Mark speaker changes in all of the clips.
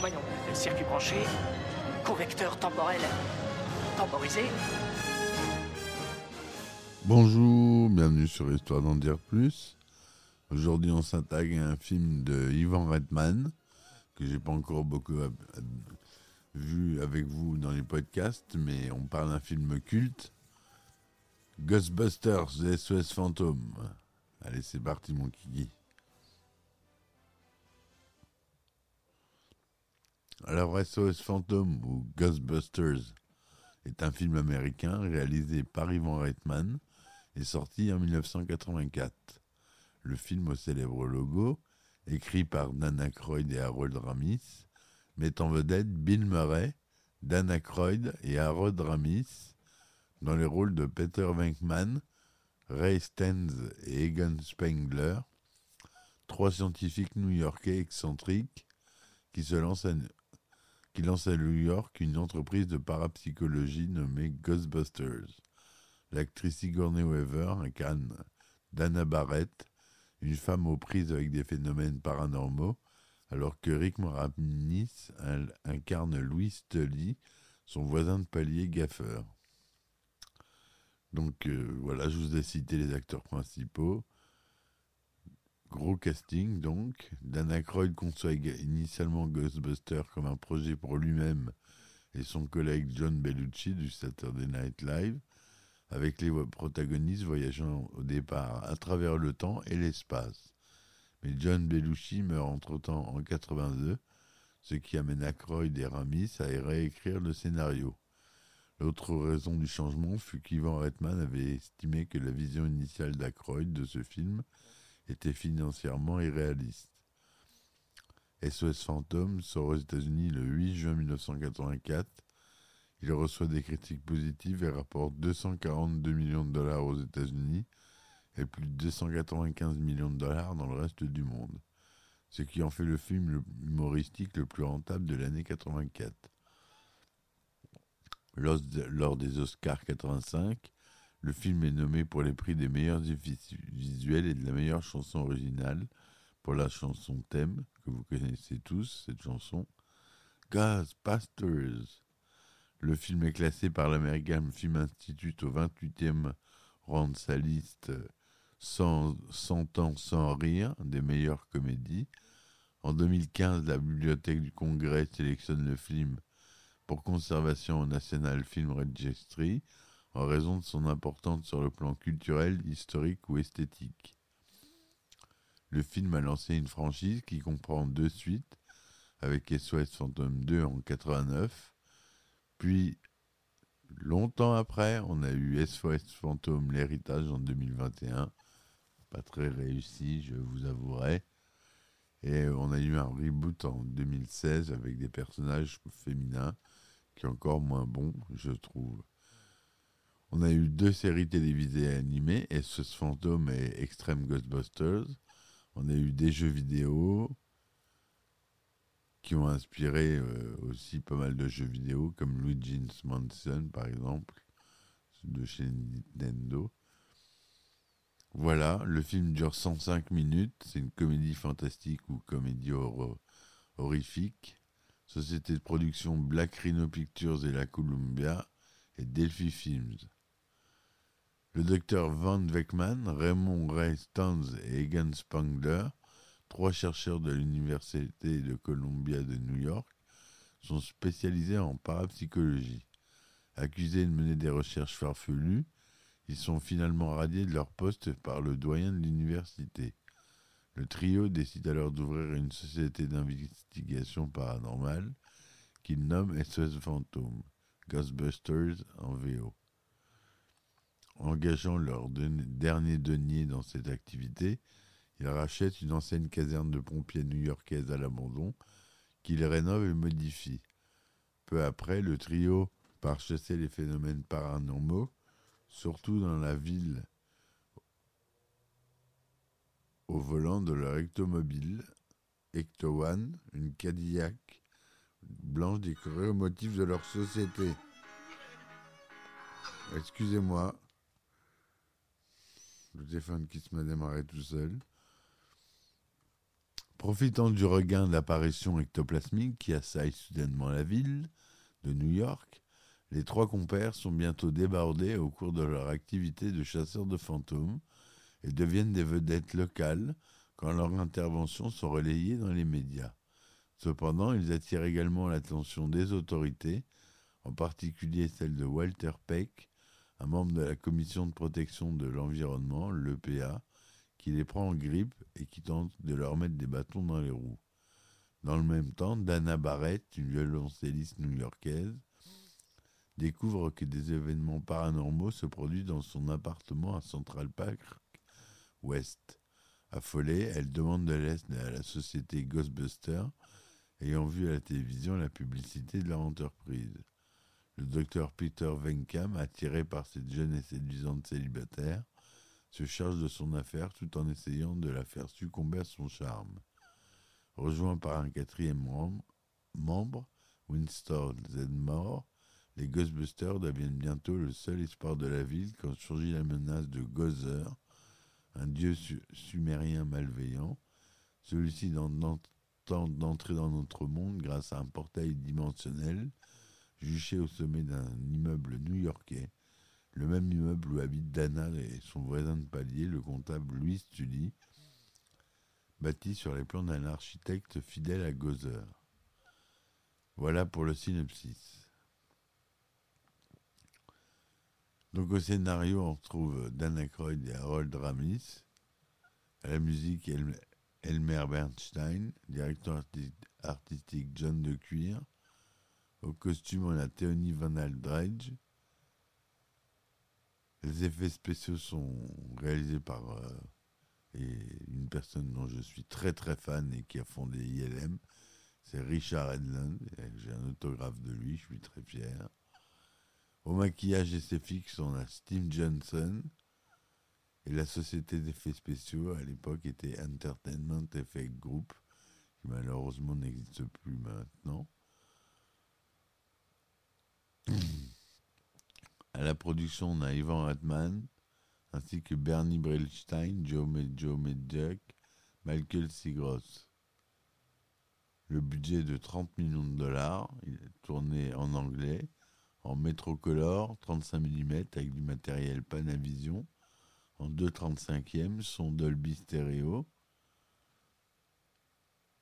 Speaker 1: Voyons, circuit branché, convecteur temporel temporisé.
Speaker 2: Bonjour, bienvenue sur Histoire d'en dire plus. Aujourd'hui, on s'attaque à un film de Ivan Reitman que j'ai pas encore beaucoup vu avec vous dans les podcasts, mais on parle d'un film culte. Ghostbusters, SOS Fantôme. Allez, c'est parti, mon kiki. Alors, SOS Fantôme ou Ghostbusters est un film américain réalisé par Ivan Reitman et sorti en 1984. Le film au célèbre logo, écrit par Dan Aykroyd et Harold Ramis, met en vedette Bill Murray, Dan Aykroyd et Harold Ramis dans les rôles de Peter Venkman, Ray Stans et Egan Spengler, trois scientifiques new-yorkais excentriques qui se lancent à, qui lancent à New York une entreprise de parapsychologie nommée Ghostbusters. L'actrice Sigourney Weaver incarne Dana Barrett, une femme aux prises avec des phénomènes paranormaux, alors que Rick Moranis incarne Louis Tully, son voisin de palier gaffeur. Donc euh, voilà, je vous ai cité les acteurs principaux. Gros casting donc. Dan Aykroyd conçoit initialement Ghostbusters comme un projet pour lui-même et son collègue John Bellucci du Saturday Night Live, avec les protagonistes voyageant au départ à travers le temps et l'espace. Mais John Bellucci meurt entre-temps en 82, ce qui amène Aykroyd et Ramis à réécrire le scénario. L'autre raison du changement fut qu'Ivan Reitman avait estimé que la vision initiale d'Aykroyd de ce film était financièrement irréaliste. SOS Phantom sort aux États-Unis le 8 juin 1984. Il reçoit des critiques positives et rapporte 242 millions de dollars aux États-Unis et plus de 295 millions de dollars dans le reste du monde, ce qui en fait le film humoristique le plus rentable de l'année 84. Lors, des Oscars 85, le film est nommé pour les prix des meilleurs visuels et de la meilleure chanson originale pour la chanson thème, que vous connaissez tous, cette chanson, Ghostbusters. Le film est classé par l'American Film Institute au 28e rang de sa liste 100, 100 ans sans rire des meilleures comédies. En 2015, la Bibliothèque du Congrès sélectionne le film pour conservation au National Film Registry en raison de son importance sur le plan culturel, historique ou esthétique. Le film a lancé une franchise qui comprend deux suites, avec SOS Phantom 2 en 89, puis longtemps après, on a eu SOS Phantom l'héritage en 2021, pas très réussi, je vous avouerai. Et on a eu un reboot en 2016 avec des personnages féminins qui est encore moins bon, je trouve. On a eu deux séries télévisées animées, SOS Phantom et Extreme Ghostbusters. On a eu des jeux vidéo qui ont inspiré euh, aussi pas mal de jeux vidéo, comme Luigi's Mansion par exemple, de chez Nintendo. Voilà, le film dure 105 minutes, c'est une comédie fantastique ou comédie horrifique. Société de production Black Rhino Pictures et la Columbia et Delphi Films. Le docteur Van Weckman, Raymond Ray Stans et Egan Spangler, trois chercheurs de l'Université de Columbia de New York, sont spécialisés en parapsychologie. Accusés de mener des recherches farfelues, ils sont finalement radiés de leur poste par le doyen de l'université. Le trio décide alors d'ouvrir une société d'investigation paranormale qu'il nomme SOS Fantôme, Ghostbusters en VO. engageant leur dernier denier dans cette activité, ils rachètent une ancienne caserne de pompiers new-yorkaise à l'abandon, qu'ils rénovent et modifient. Peu après, le trio part chasser les phénomènes paranormaux, surtout dans la ville, au volant de leur ectomobile, Ecto One, une Cadillac blanche décorée au motif de leur société. Excusez-moi. Le téléphone qui se m'a démarré tout seul. Profitant du regain d'apparition ectoplasmique qui assaille soudainement la ville de New York, les trois compères sont bientôt débordés au cours de leur activité de chasseurs de fantômes et deviennent des vedettes locales quand leurs interventions sont relayées dans les médias. Cependant, ils attirent également l'attention des autorités, en particulier celle de Walter Peck, un membre de la commission de protection de l'environnement, l'EPA, qui les prend en grippe et qui tente de leur mettre des bâtons dans les roues. Dans le même temps, Dana Barrett, une violoncelliste new-yorkaise, découvre que des événements paranormaux se produisent dans son appartement à Central Park West. Affolée, elle demande de l'aide à la société Ghostbusters, ayant vu à la télévision la publicité de leur entreprise. Le docteur Peter Venkam, attiré par cette jeune et séduisante célibataire, se charge de son affaire tout en essayant de la faire succomber à son charme. Rejoint par un quatrième membre, Winston Zedmore, les Ghostbusters deviennent bientôt le seul espoir de la ville quand surgit la menace de Gozer, un dieu sumérien malveillant. Celui-ci tente d'entrer dans notre monde grâce à un portail dimensionnel juché au sommet d'un immeuble new-yorkais, le même immeuble où habitent Dana et son voisin de palier, le comptable Louis Tully, bâti sur les plans d'un architecte fidèle à Gozer. Voilà pour le synopsis. Donc au scénario, on retrouve Dan Aykroyd et Harold Ramis. La musique, Elmer Bernstein. Directeur artistique, John De Cuir. Au costume, on a Théonie Van Aldridge. Les effets spéciaux sont réalisés par euh, une personne dont je suis très très fan et qui a fondé ILM. C'est Richard Edlund. J'ai un autographe de lui, je suis très fier. Au maquillage et ses fixes, on a Steve Johnson. Et la société d'effets spéciaux, à l'époque, était Entertainment Effect Group, qui malheureusement n'existe plus maintenant. À la production, on a Ivan Ratman, ainsi que Bernie Brillstein, Joe, Joe Michael Sigros. Le budget de 30 millions de dollars, il est tourné en anglais en métrocolor 35 mm avec du matériel Panavision, en 2,35e, son Dolby Stereo.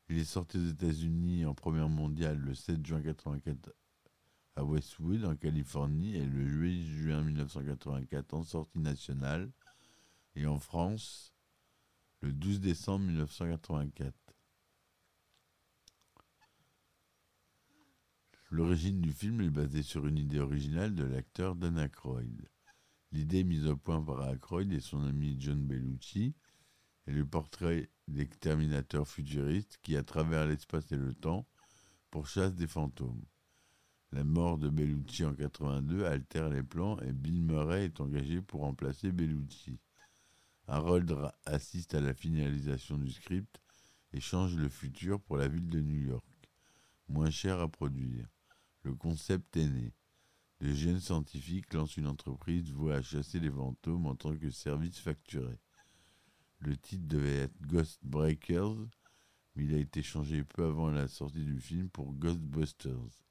Speaker 2: Il est sorti aux États-Unis en première mondiale le 7 juin 1984 à Westwood, en Californie, et le 8 juin 1984 en sortie nationale, et en France le 12 décembre 1984. L'origine du film est basée sur une idée originale de l'acteur Dan Aykroyd. L'idée mise au point par Aykroyd et son ami John Bellucci est le portrait d'exterminateurs futuristes qui, à travers l'espace et le temps, pourchassent des fantômes. La mort de Bellucci en 82 altère les plans et Bill Murray est engagé pour remplacer Bellucci. Harold assiste à la finalisation du script et change le futur pour la ville de New York, moins cher à produire. Le concept est né. Le jeunes scientifiques lancent une entreprise vouée à chasser les fantômes en tant que service facturé. Le titre devait être Ghost Breakers, mais il a été changé peu avant la sortie du film pour Ghostbusters.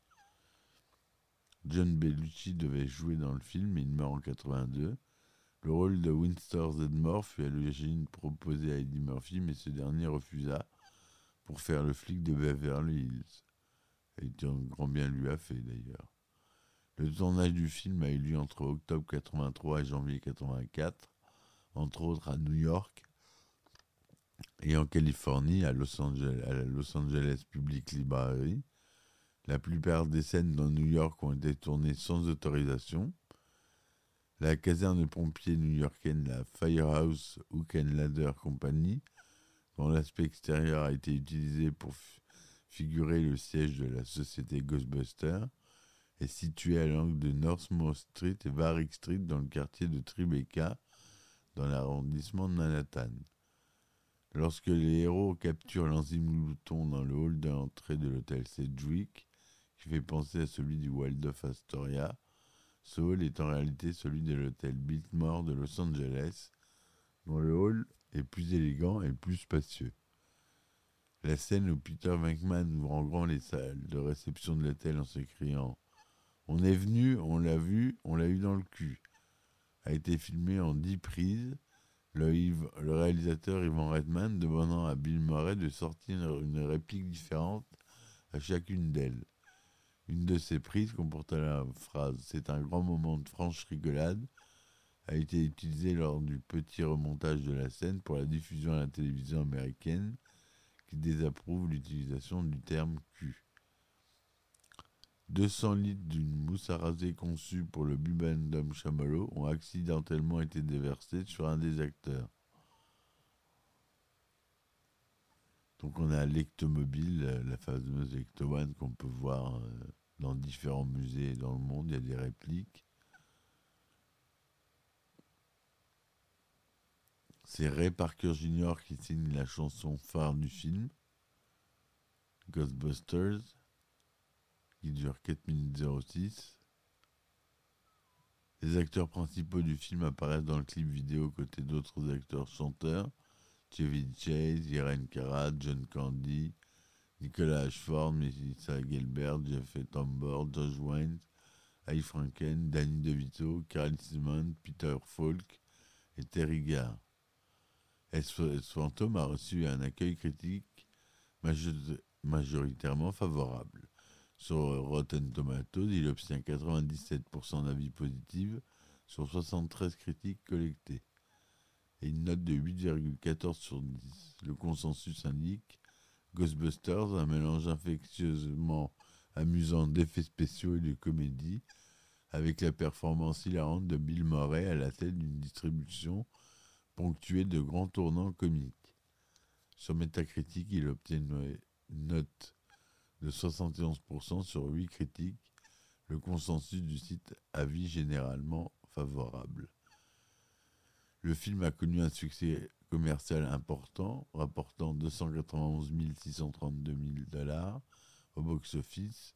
Speaker 2: John Bellucci devait jouer dans le film, mais il meurt en 82. Le rôle de Winston Zedmore fut à l'origine proposé à Eddie Murphy, mais ce dernier refusa pour faire le flic de Beverly Hills et grand bien lui a fait d'ailleurs. Le tournage du film a eu lieu entre octobre 83 et janvier 84, entre autres à New York et en Californie, à Los Angeles, à la Los Angeles Public Library. La plupart des scènes dans New York ont été tournées sans autorisation. La caserne de pompiers new-yorkaine, la Firehouse Hook and Ladder Company, dont l'aspect extérieur a été utilisé pour figurer le siège de la société Ghostbuster, est située à l'angle de Northmore Street et Varick Street dans le quartier de Tribeca, dans l'arrondissement de Manhattan. Lorsque les héros capturent l'enzyme glouton dans le hall d'entrée de l'hôtel Sedgwick, qui fait penser à celui du Waldorf Astoria, ce hall est en réalité celui de l'hôtel Biltmore de Los Angeles, dont le hall est plus élégant et plus spacieux. La scène où Peter Venkman ouvre en grand les salles de réception de l'hôtel en s'écriant On est venu, on l'a vu, on l'a eu dans le cul a été filmée en dix prises. Le, réalisateur Ivan Redman demandant à Bill Murray de sortir une réplique différente à chacune d'elles. Une de ces prises comportait la phrase C'est un grand moment de franche rigolade a été utilisée lors du petit remontage de la scène pour la diffusion à la télévision américaine qui désapprouve l'utilisation du terme cul. 200 litres d'une mousse à raser conçue pour le Bubendum Chamallow ont accidentellement été déversés sur un des acteurs. Donc on a l'Ectomobile, la fameuse Ecto One qu'on peut voir euh, dans différents musées dans le monde, il y a des répliques. C'est Ray Parker Jr. qui signe la chanson phare du film, Ghostbusters qui dure 4 minutes 06. Les acteurs principaux du film apparaissent dans le clip vidéo aux côtés d'autres acteurs chanteurs Chevy Chase, Irene Cara, John Candy, Nicolas Ashford, Melissa Gelbert, Jeff Tambor, Josh Wayne, Al Franken, Danny DeVito, Carl Simon, Peter Falk et Terry Garr. S Phantom a reçu un accueil critique majoritairement favorable? Sur Rotten Tomatoes, il obtient 97% d'avis positifs sur 73 critiques collectées et une note de 8,14 sur 10. Le consensus indique Ghostbusters, un mélange infectieusement amusant d'effets spéciaux et de comédie, avec la performance hilarante de Bill Murray à la tête d'une distribution ponctuée de grands tournants comiques. Sur Metacritic, il obtient une note de 71% sur 8 critiques, le consensus du site avis généralement favorable. Le film a connu un succès commercial important, rapportant 291 632 000 dollars au box-office,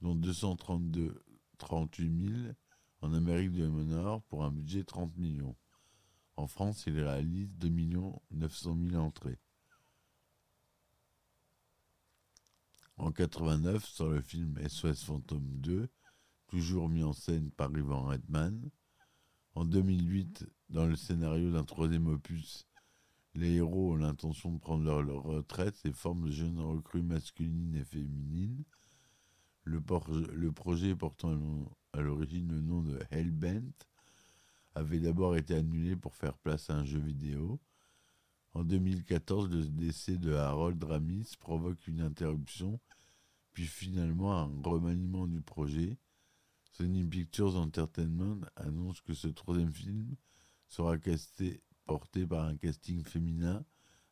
Speaker 2: dont 232 38 000 en Amérique du Nord pour un budget de 30 millions. En France, il réalise 2 900 000 entrées. En 89, sur le film SOS Phantom 2, toujours mis en scène par Ivan Redman. En 2008, dans le scénario d'un troisième opus, les héros ont l'intention de prendre leur, retraite et forment de jeunes recrues masculines et féminines. Le projet portant à l'origine le nom de Hellbent avait d'abord été annulé pour faire place à un jeu vidéo. En 2014, le décès de Harold Ramis provoque une interruption puis finalement un remaniement du projet. Sony Pictures Entertainment annonce que ce troisième film sera porté par un casting féminin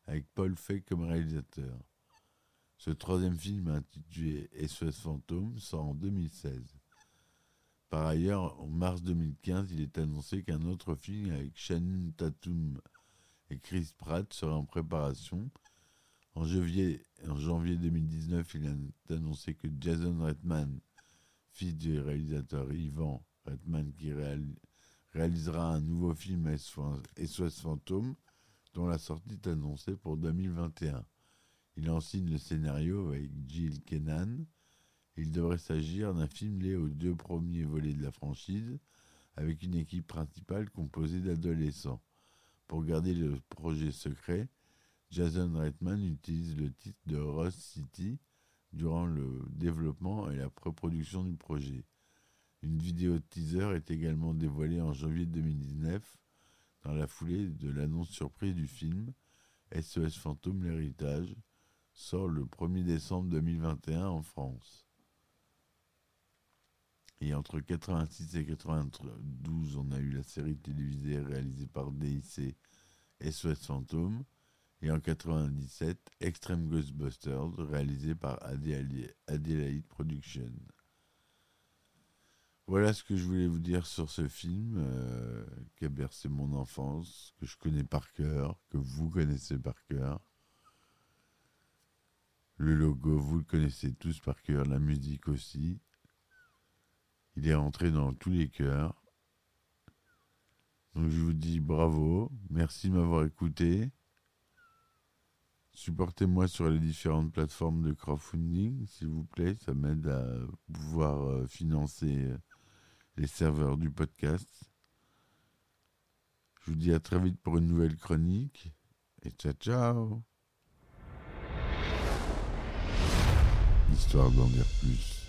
Speaker 2: avec Paul Feig comme réalisateur. Ce troisième film intitulé SOS Fantôme sort en 2016. Par ailleurs, en mars 2015, il est annoncé qu'un autre film avec Shannon Tatum et Chris Pratt sera en préparation en janvier, en janvier 2019, il a annoncé que Jason Redman, fils du réalisateur Ivan Redman, qui réalisera un nouveau film SOS Fantôme, dont la sortie est annoncée pour 2021. Il en signe le scénario avec Jill Kenan. Il devrait s'agir d'un film lié aux deux premiers volets de la franchise, avec une équipe principale composée d'adolescents. Pour garder le projet secret, Jason Reitman utilise le titre de Rust City durant le développement et la pré-production du projet. Une vidéo teaser est également dévoilée en janvier 2019 dans la foulée de l'annonce surprise du film SOS Fantôme l'héritage sort le 1er décembre 2021 en France. Et entre 86 et 92, on a eu la série télévisée réalisée par DIC SOS Fantôme. Et en 97, Extreme Ghostbusters, réalisé par Adelaide Productions. Voilà ce que je voulais vous dire sur ce film euh, qui a bercé mon enfance, que je connais par cœur, que vous connaissez par cœur. Le logo, vous le connaissez tous par cœur, la musique aussi. Il est rentré dans tous les cœurs. Donc je vous dis bravo, merci de m'avoir écouté. Supportez-moi sur les différentes plateformes de crowdfunding, s'il vous plaît. Ça m'aide à pouvoir euh, financer euh, les serveurs du podcast. Je vous dis à très vite pour une nouvelle chronique. Et ciao ciao Histoire d'en dire plus.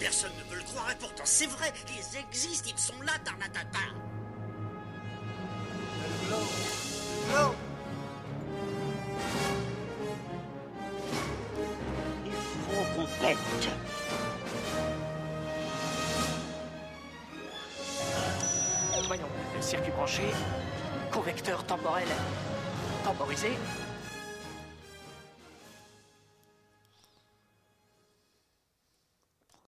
Speaker 3: Personne ne veut le croire et pourtant c'est vrai, ils existent, ils sont là, Tarnatata. Il faut.
Speaker 1: Voyons, le circuit branché, convecteur temporel temporisé,